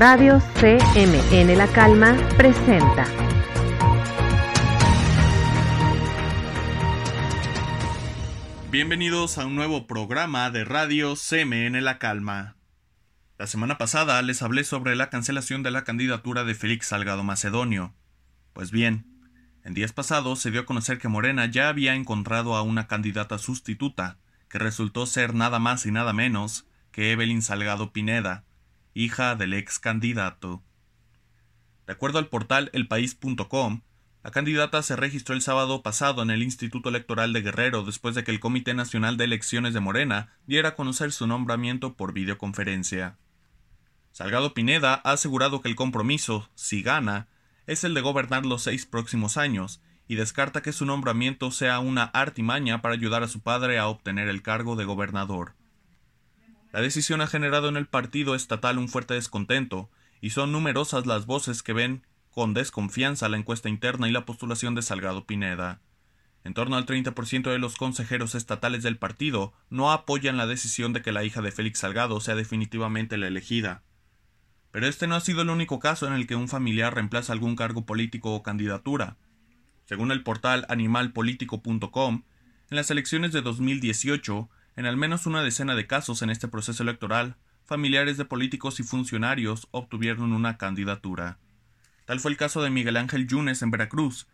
Radio CMN La Calma presenta. Bienvenidos a un nuevo programa de Radio CMN La Calma. La semana pasada les hablé sobre la cancelación de la candidatura de Félix Salgado Macedonio. Pues bien, en días pasados se dio a conocer que Morena ya había encontrado a una candidata sustituta, que resultó ser nada más y nada menos que Evelyn Salgado Pineda, hija del ex candidato. De acuerdo al portal elpaís.com, la candidata se registró el sábado pasado en el Instituto Electoral de Guerrero después de que el Comité Nacional de Elecciones de Morena diera a conocer su nombramiento por videoconferencia. Salgado Pineda ha asegurado que el compromiso, si gana, es el de gobernar los seis próximos años, y descarta que su nombramiento sea una artimaña para ayudar a su padre a obtener el cargo de gobernador. La decisión ha generado en el partido estatal un fuerte descontento, y son numerosas las voces que ven con desconfianza la encuesta interna y la postulación de Salgado Pineda. En torno al 30% de los consejeros estatales del partido no apoyan la decisión de que la hija de Félix Salgado sea definitivamente la elegida. Pero este no ha sido el único caso en el que un familiar reemplaza algún cargo político o candidatura. Según el portal animalpolitico.com, en las elecciones de 2018, en al menos una decena de casos en este proceso electoral, familiares de políticos y funcionarios obtuvieron una candidatura. Tal fue el caso de Miguel Ángel Yunes en Veracruz,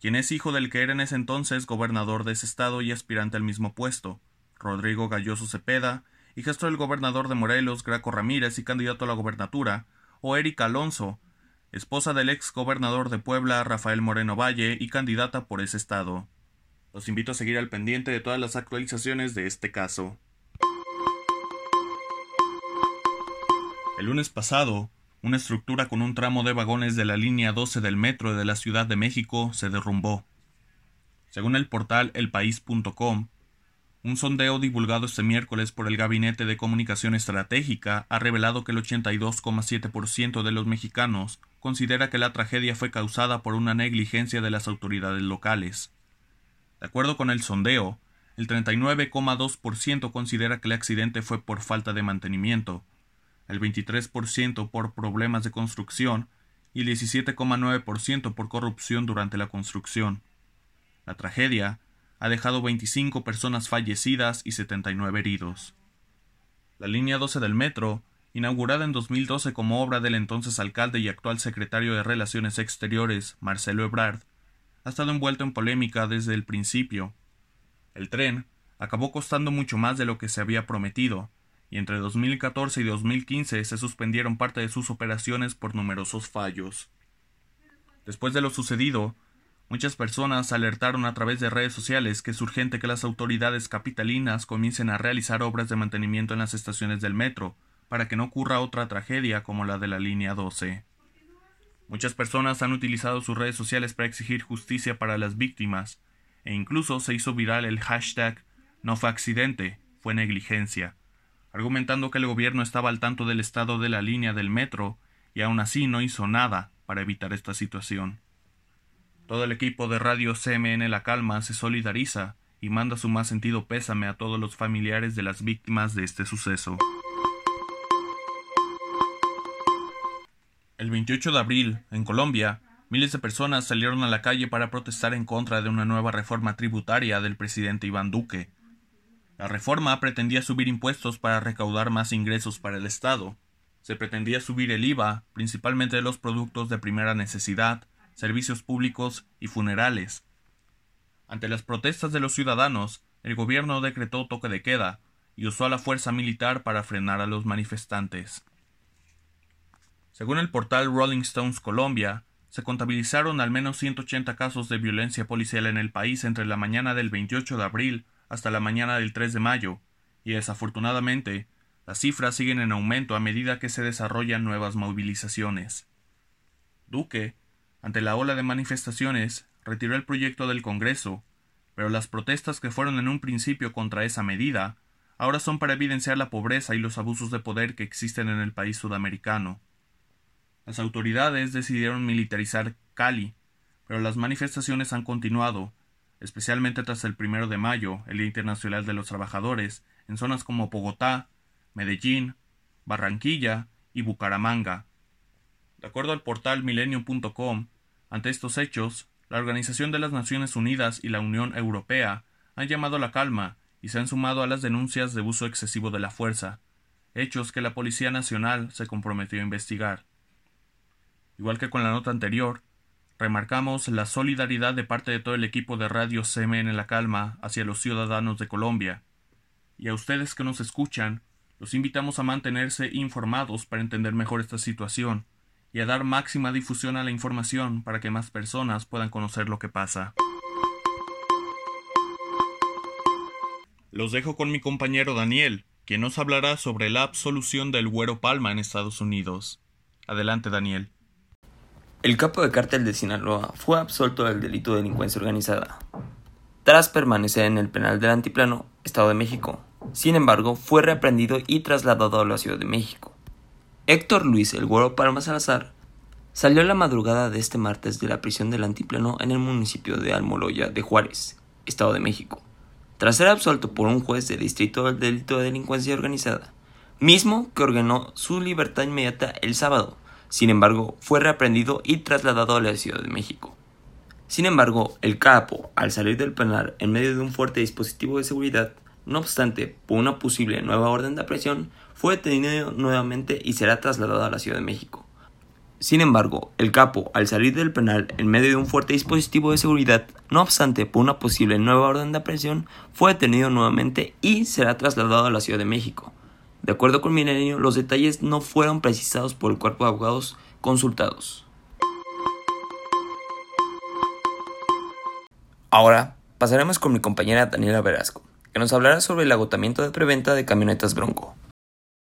quien es hijo del que era en ese entonces gobernador de ese estado y aspirante al mismo puesto, Rodrigo Galloso Cepeda, hijastro del gobernador de Morelos, Graco Ramírez y candidato a la gobernatura, o Erika Alonso, esposa del ex gobernador de Puebla, Rafael Moreno Valle, y candidata por ese estado. Los invito a seguir al pendiente de todas las actualizaciones de este caso. El lunes pasado, una estructura con un tramo de vagones de la línea 12 del metro de la Ciudad de México se derrumbó. Según el portal elpaís.com, un sondeo divulgado este miércoles por el Gabinete de Comunicación Estratégica ha revelado que el 82,7% de los mexicanos considera que la tragedia fue causada por una negligencia de las autoridades locales. De acuerdo con el sondeo, el 39,2% considera que el accidente fue por falta de mantenimiento, el 23% por problemas de construcción y el 17,9% por corrupción durante la construcción. La tragedia ha dejado 25 personas fallecidas y 79 heridos. La línea 12 del metro, inaugurada en 2012 como obra del entonces alcalde y actual secretario de Relaciones Exteriores, Marcelo Ebrard, ha estado envuelto en polémica desde el principio. El tren acabó costando mucho más de lo que se había prometido, y entre 2014 y 2015 se suspendieron parte de sus operaciones por numerosos fallos. Después de lo sucedido, muchas personas alertaron a través de redes sociales que es urgente que las autoridades capitalinas comiencen a realizar obras de mantenimiento en las estaciones del metro, para que no ocurra otra tragedia como la de la línea 12. Muchas personas han utilizado sus redes sociales para exigir justicia para las víctimas, e incluso se hizo viral el hashtag no fue accidente, fue negligencia, argumentando que el gobierno estaba al tanto del estado de la línea del metro y aún así no hizo nada para evitar esta situación. Todo el equipo de Radio CMN La Calma se solidariza y manda su más sentido pésame a todos los familiares de las víctimas de este suceso. El 28 de abril, en Colombia, miles de personas salieron a la calle para protestar en contra de una nueva reforma tributaria del presidente Iván Duque. La reforma pretendía subir impuestos para recaudar más ingresos para el Estado. Se pretendía subir el IVA, principalmente de los productos de primera necesidad, servicios públicos y funerales. Ante las protestas de los ciudadanos, el gobierno decretó toque de queda y usó a la fuerza militar para frenar a los manifestantes. Según el portal Rolling Stones Colombia, se contabilizaron al menos 180 casos de violencia policial en el país entre la mañana del 28 de abril hasta la mañana del 3 de mayo, y desafortunadamente, las cifras siguen en aumento a medida que se desarrollan nuevas movilizaciones. Duque, ante la ola de manifestaciones, retiró el proyecto del Congreso, pero las protestas que fueron en un principio contra esa medida, ahora son para evidenciar la pobreza y los abusos de poder que existen en el país sudamericano. Las autoridades decidieron militarizar Cali, pero las manifestaciones han continuado, especialmente tras el primero de mayo, el Día Internacional de los Trabajadores, en zonas como Bogotá, Medellín, Barranquilla y Bucaramanga, De acuerdo al portal milenio.com, ante estos hechos, la Organización de las Naciones Unidas y la Unión Europea han llamado a la calma y se han sumado a las denuncias de uso excesivo de la fuerza, hechos que la Policía Nacional se comprometió a investigar. Igual que con la nota anterior, remarcamos la solidaridad de parte de todo el equipo de Radio CMN en la Calma hacia los ciudadanos de Colombia. Y a ustedes que nos escuchan, los invitamos a mantenerse informados para entender mejor esta situación y a dar máxima difusión a la información para que más personas puedan conocer lo que pasa. Los dejo con mi compañero Daniel, quien nos hablará sobre la absolución del Güero Palma en Estados Unidos. Adelante, Daniel. El capo de cártel de Sinaloa fue absuelto del delito de delincuencia organizada, tras permanecer en el penal del Antiplano, Estado de México. Sin embargo, fue reaprendido y trasladado a la Ciudad de México. Héctor Luis El Güero Palma Salazar salió la madrugada de este martes de la prisión del Antiplano en el municipio de Almoloya de Juárez, Estado de México tras ser absuelto por un juez de distrito del delito de delincuencia organizada, mismo que ordenó su libertad inmediata el sábado. Sin embargo, fue reaprendido y trasladado a la Ciudad de México. Sin embargo, el capo, al salir del penal en medio de un fuerte dispositivo de seguridad, no obstante, por una posible nueva orden de aprehensión, fue detenido nuevamente y será trasladado a la Ciudad de México. Sin embargo, el capo, al salir del penal en medio de un fuerte dispositivo de seguridad, no obstante por una posible nueva orden de aprehensión, fue detenido nuevamente y será trasladado a la Ciudad de México. De acuerdo con Milenio, los detalles no fueron precisados por el cuerpo de abogados consultados. Ahora pasaremos con mi compañera Daniela Velasco, que nos hablará sobre el agotamiento de preventa de camionetas Bronco.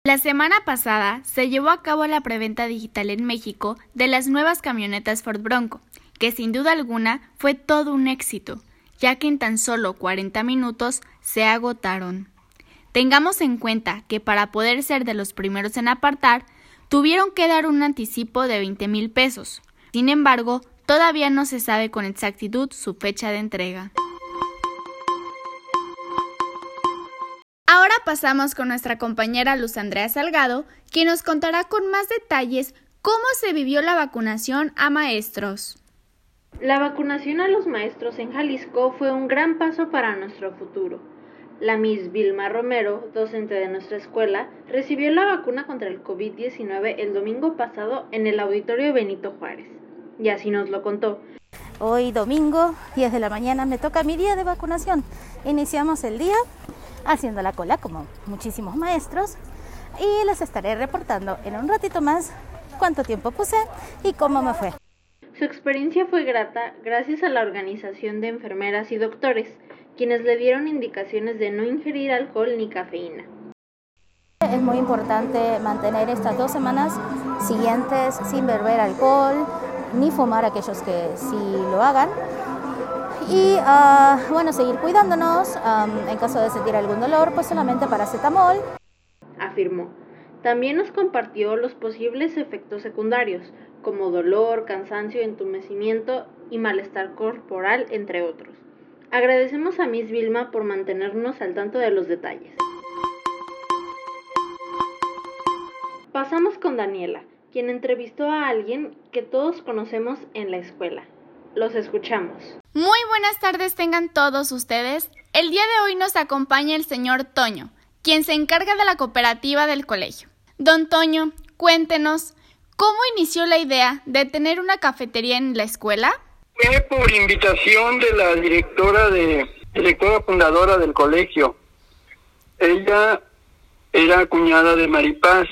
La semana pasada se llevó a cabo la preventa digital en México de las nuevas camionetas Ford Bronco, que sin duda alguna fue todo un éxito, ya que en tan solo 40 minutos se agotaron. Tengamos en cuenta que para poder ser de los primeros en apartar, tuvieron que dar un anticipo de 20 mil pesos. Sin embargo, todavía no se sabe con exactitud su fecha de entrega. Ahora pasamos con nuestra compañera Luz Andrea Salgado, quien nos contará con más detalles cómo se vivió la vacunación a maestros. La vacunación a los maestros en Jalisco fue un gran paso para nuestro futuro. La Miss Vilma Romero, docente de nuestra escuela, recibió la vacuna contra el COVID-19 el domingo pasado en el auditorio Benito Juárez. Y así nos lo contó. Hoy domingo, 10 de la mañana, me toca mi día de vacunación. Iniciamos el día haciendo la cola como muchísimos maestros y les estaré reportando en un ratito más cuánto tiempo puse y cómo me fue. Su experiencia fue grata gracias a la organización de enfermeras y doctores, quienes le dieron indicaciones de no ingerir alcohol ni cafeína. Es muy importante mantener estas dos semanas siguientes sin beber alcohol ni fumar aquellos que sí lo hagan y uh, bueno, seguir cuidándonos. Um, en caso de sentir algún dolor, pues solamente paracetamol. Afirmó. También nos compartió los posibles efectos secundarios, como dolor, cansancio, entumecimiento y malestar corporal, entre otros. Agradecemos a Miss Vilma por mantenernos al tanto de los detalles. Pasamos con Daniela, quien entrevistó a alguien que todos conocemos en la escuela. Los escuchamos. Muy buenas tardes tengan todos ustedes. El día de hoy nos acompaña el señor Toño, quien se encarga de la cooperativa del colegio. Don Toño, cuéntenos, ¿cómo inició la idea de tener una cafetería en la escuela? Fue por invitación de la directora de directora fundadora del colegio. Ella era cuñada de Maripaz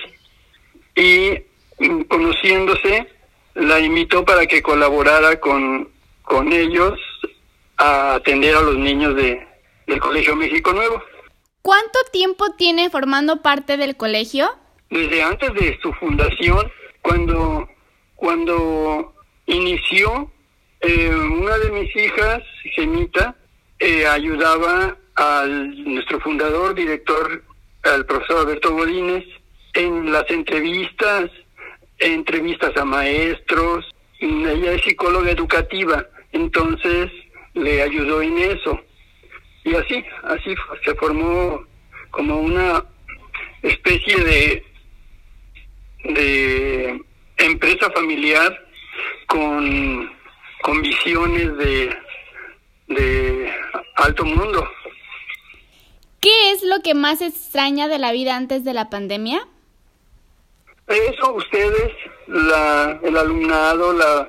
y mm, conociéndose la invitó para que colaborara con, con ellos a atender a los niños de, del Colegio México Nuevo. ¿Cuánto tiempo tiene formando parte del colegio? Desde antes de su fundación, cuando, cuando inició, eh, una de mis hijas, Gemita, eh, ayudaba al nuestro fundador, director, al profesor Alberto Godínez, en las entrevistas, entrevistas a maestros. Ella es psicóloga educativa, entonces le ayudó en eso. Y así, así se formó como una especie de, de empresa familiar con, con visiones de, de alto mundo. ¿Qué es lo que más extraña de la vida antes de la pandemia? Eso ustedes, la, el alumnado, la,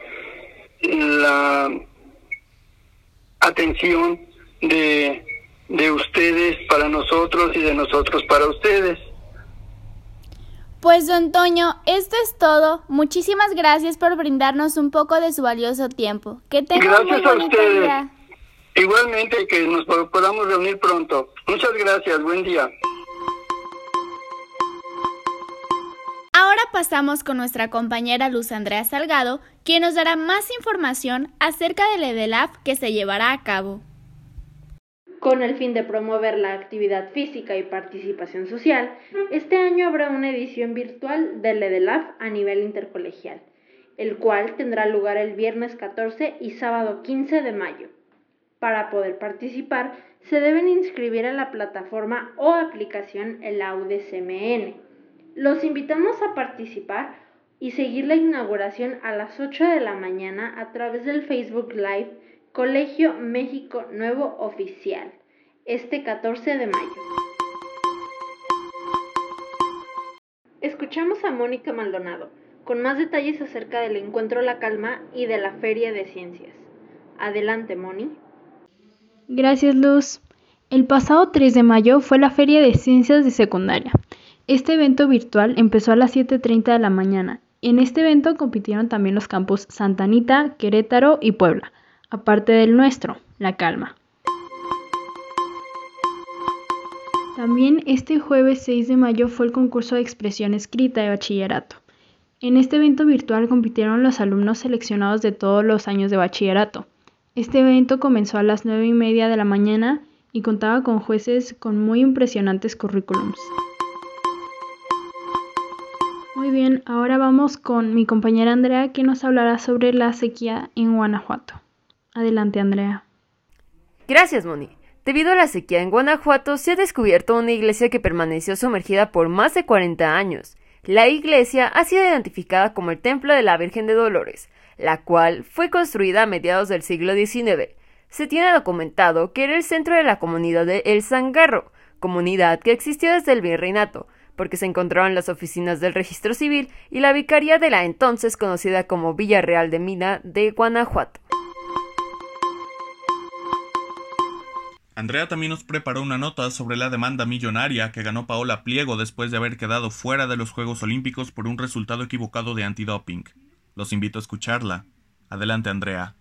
la atención de, de ustedes para nosotros y de nosotros para ustedes. Pues don Toño, esto es todo. Muchísimas gracias por brindarnos un poco de su valioso tiempo. Que tenga Gracias muy a ustedes. día. Igualmente que nos po- podamos reunir pronto. Muchas gracias, buen día. Ahora pasamos con nuestra compañera Luz Andrea Salgado, quien nos dará más información acerca del EDELAF que se llevará a cabo. Con el fin de promover la actividad física y participación social, este año habrá una edición virtual del EDELAF a nivel intercolegial, el cual tendrá lugar el viernes 14 y sábado 15 de mayo. Para poder participar, se deben inscribir a la plataforma o aplicación en la UDCMN. Los invitamos a participar y seguir la inauguración a las 8 de la mañana a través del Facebook Live Colegio México Nuevo Oficial, este 14 de mayo. Escuchamos a Mónica Maldonado con más detalles acerca del encuentro La Calma y de la Feria de Ciencias. Adelante, Moni. Gracias, Luz. El pasado 3 de mayo fue la Feria de Ciencias de Secundaria. Este evento virtual empezó a las 7.30 de la mañana. En este evento compitieron también los campus Santa Anita, Querétaro y Puebla, aparte del nuestro, La Calma. También este jueves 6 de mayo fue el concurso de expresión escrita de bachillerato. En este evento virtual compitieron los alumnos seleccionados de todos los años de bachillerato. Este evento comenzó a las 9 y media de la mañana y contaba con jueces con muy impresionantes currículums. Muy bien, ahora vamos con mi compañera Andrea que nos hablará sobre la sequía en Guanajuato. Adelante, Andrea. Gracias, Moni. Debido a la sequía en Guanajuato, se ha descubierto una iglesia que permaneció sumergida por más de 40 años. La iglesia ha sido identificada como el Templo de la Virgen de Dolores, la cual fue construida a mediados del siglo XIX. Se tiene documentado que era el centro de la comunidad de El Zangarro, comunidad que existió desde el virreinato, porque se encontraban las oficinas del registro civil y la vicaría de la entonces conocida como Villa Real de Mina de Guanajuato. Andrea también nos preparó una nota sobre la demanda millonaria que ganó Paola Pliego después de haber quedado fuera de los Juegos Olímpicos por un resultado equivocado de antidoping. Los invito a escucharla. Adelante, Andrea.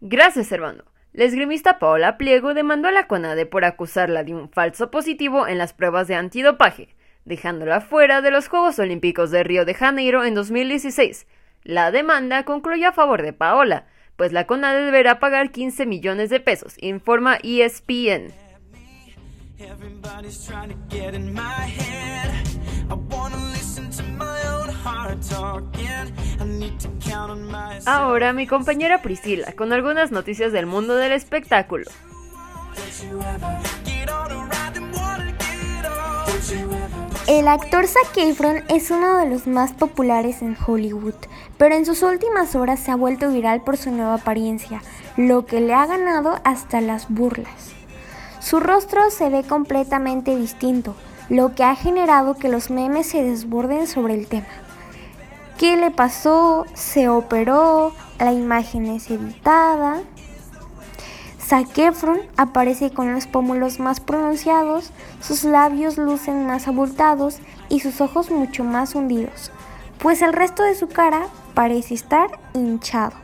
Gracias, hermano. La esgrimista Paola Pliego demandó a la CONADE por acusarla de un falso positivo en las pruebas de antidopaje, dejándola fuera de los Juegos Olímpicos de Río de Janeiro en 2016. La demanda concluyó a favor de Paola, pues la CONADE deberá pagar 15 millones de pesos, informa ESPN. Ahora mi compañera Priscila con algunas noticias del mundo del espectáculo. El actor Zac Efron es uno de los más populares en Hollywood, pero en sus últimas horas se ha vuelto viral por su nueva apariencia, lo que le ha ganado hasta las burlas. Su rostro se ve completamente distinto, lo que ha generado que los memes se desborden sobre el tema. ¿Qué le pasó? ¿Se operó? ¿La imagen es editada? Zac aparece con los pómulos más pronunciados, sus labios lucen más abultados y sus ojos mucho más hundidos, pues el resto de su cara parece estar hinchado.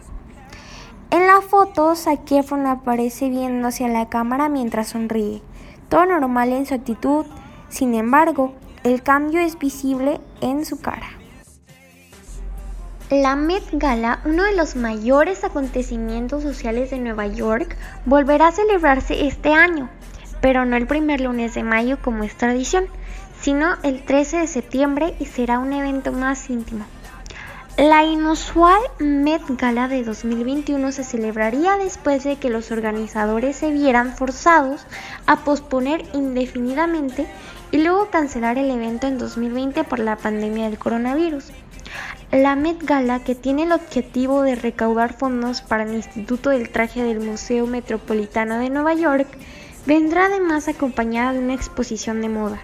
En la foto, Zac aparece viendo hacia la cámara mientras sonríe, todo normal en su actitud, sin embargo, el cambio es visible en su cara. La Met Gala, uno de los mayores acontecimientos sociales de Nueva York, volverá a celebrarse este año, pero no el primer lunes de mayo como es tradición, sino el 13 de septiembre y será un evento más íntimo. La inusual Met Gala de 2021 se celebraría después de que los organizadores se vieran forzados a posponer indefinidamente y luego cancelar el evento en 2020 por la pandemia del coronavirus. La Met Gala, que tiene el objetivo de recaudar fondos para el Instituto del Traje del Museo Metropolitano de Nueva York, vendrá además acompañada de una exposición de moda,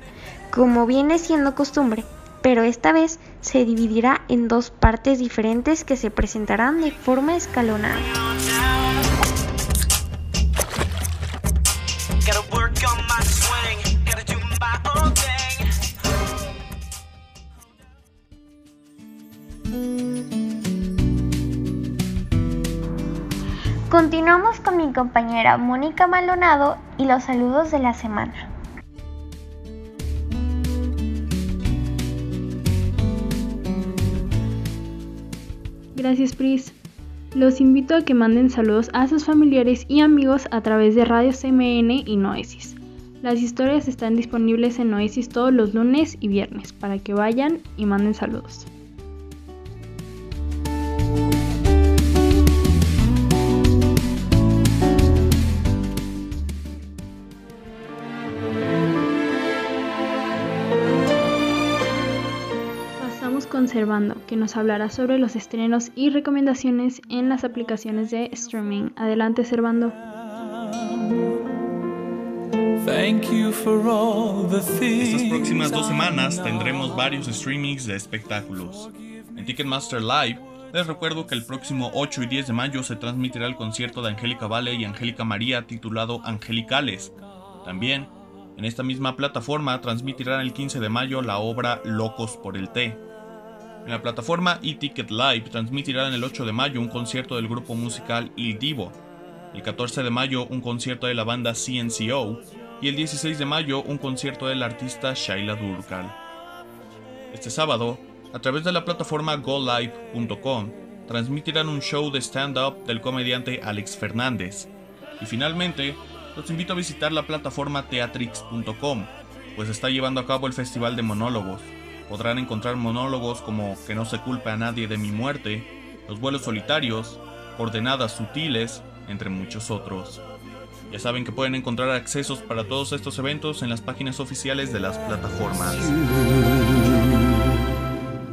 como viene siendo costumbre, pero esta vez se dividirá en dos partes diferentes que se presentarán de forma escalonada. Continuamos con mi compañera Mónica Maldonado y los saludos de la semana. Gracias, Pris. Los invito a que manden saludos a sus familiares y amigos a través de Radio CMN y Noesis. Las historias están disponibles en Noesis todos los lunes y viernes para que vayan y manden saludos. Pasamos con Servando, que nos hablará sobre los estrenos y recomendaciones en las aplicaciones de streaming. Adelante, Servando. Estas próximas dos semanas tendremos varios streamings de espectáculos. En Ticketmaster Live, les recuerdo que el próximo 8 y 10 de mayo se transmitirá el concierto de Angélica Vale y Angélica María titulado Angelicales. También, en esta misma plataforma transmitirán el 15 de mayo la obra Locos por el Té. En la plataforma eTicket Live transmitirán el 8 de mayo un concierto del grupo musical Il Divo, el 14 de mayo un concierto de la banda CNCO y el 16 de mayo un concierto del artista Shaila Durkal. Este sábado, a través de la plataforma golive.com, transmitirán un show de stand-up del comediante Alex Fernández. Y finalmente, los invito a visitar la plataforma teatrix.com, pues está llevando a cabo el Festival de Monólogos. Podrán encontrar monólogos como Que no se culpe a nadie de mi muerte, Los vuelos solitarios, Coordenadas sutiles, entre muchos otros. Ya saben que pueden encontrar accesos para todos estos eventos en las páginas oficiales de las plataformas.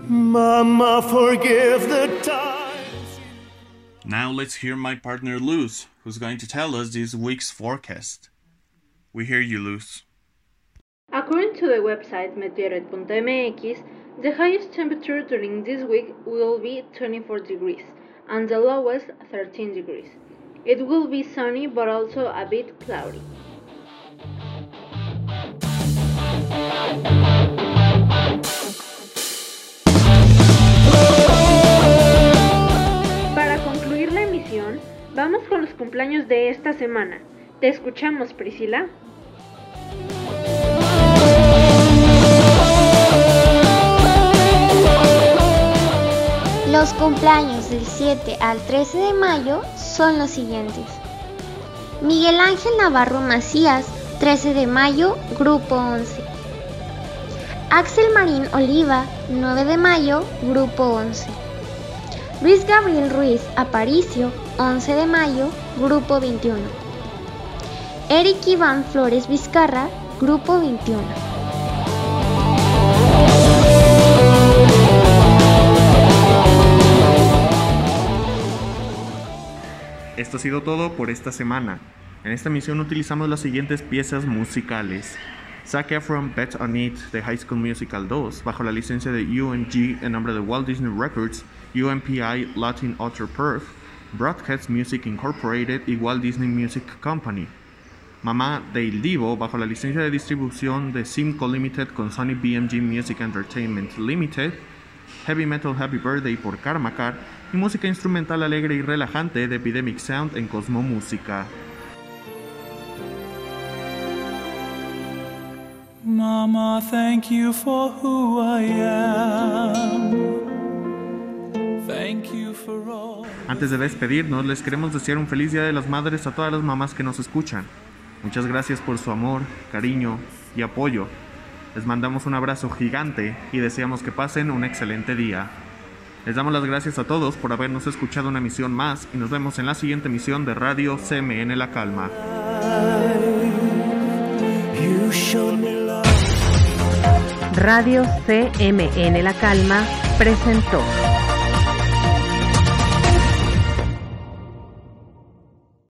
Mama, forgive the time. Now let's hear my partner Luz, who's going to tell us this week's forecast. We hear you, Luz. According to the website meteorite.mx, the highest temperature during this week will be 24 degrees and the lowest 13 degrees. It will be sunny but also a bit cloudy. Para concluir la emisión, vamos con los cumpleaños de esta semana. ¿Te escuchamos, Priscila? Cumpleaños del 7 al 13 de mayo son los siguientes. Miguel Ángel Navarro Macías, 13 de mayo, Grupo 11. Axel Marín Oliva, 9 de mayo, Grupo 11. Luis Gabriel Ruiz Aparicio, 11 de mayo, Grupo 21. Eric Iván Flores Vizcarra, Grupo 21. Esto ha sido todo por esta semana. En esta emisión utilizamos las siguientes piezas musicales. Zac Efron Bet On It de High School Musical 2 bajo la licencia de UMG en nombre de Walt Disney Records, UMPI Latin Author Perf, Broadcast Music Incorporated y Walt Disney Music Company. Mamá de Il Divo bajo la licencia de distribución de Simco Limited con Sony BMG Music Entertainment Limited, Heavy Metal Happy Birthday por Karmakar y música instrumental alegre y relajante de Epidemic Sound en Cosmo Música. Mama, thank you for who I am. Thank you for all. Antes de despedirnos, les queremos desear un feliz Día de las Madres a todas las mamás que nos escuchan. Muchas gracias por su amor, cariño y apoyo. Les mandamos un abrazo gigante y deseamos que pasen un excelente día. Les damos las gracias a todos por habernos escuchado una emisión más y nos vemos en la siguiente emisión de Radio CMN La Calma. Radio CMN La Calma presentó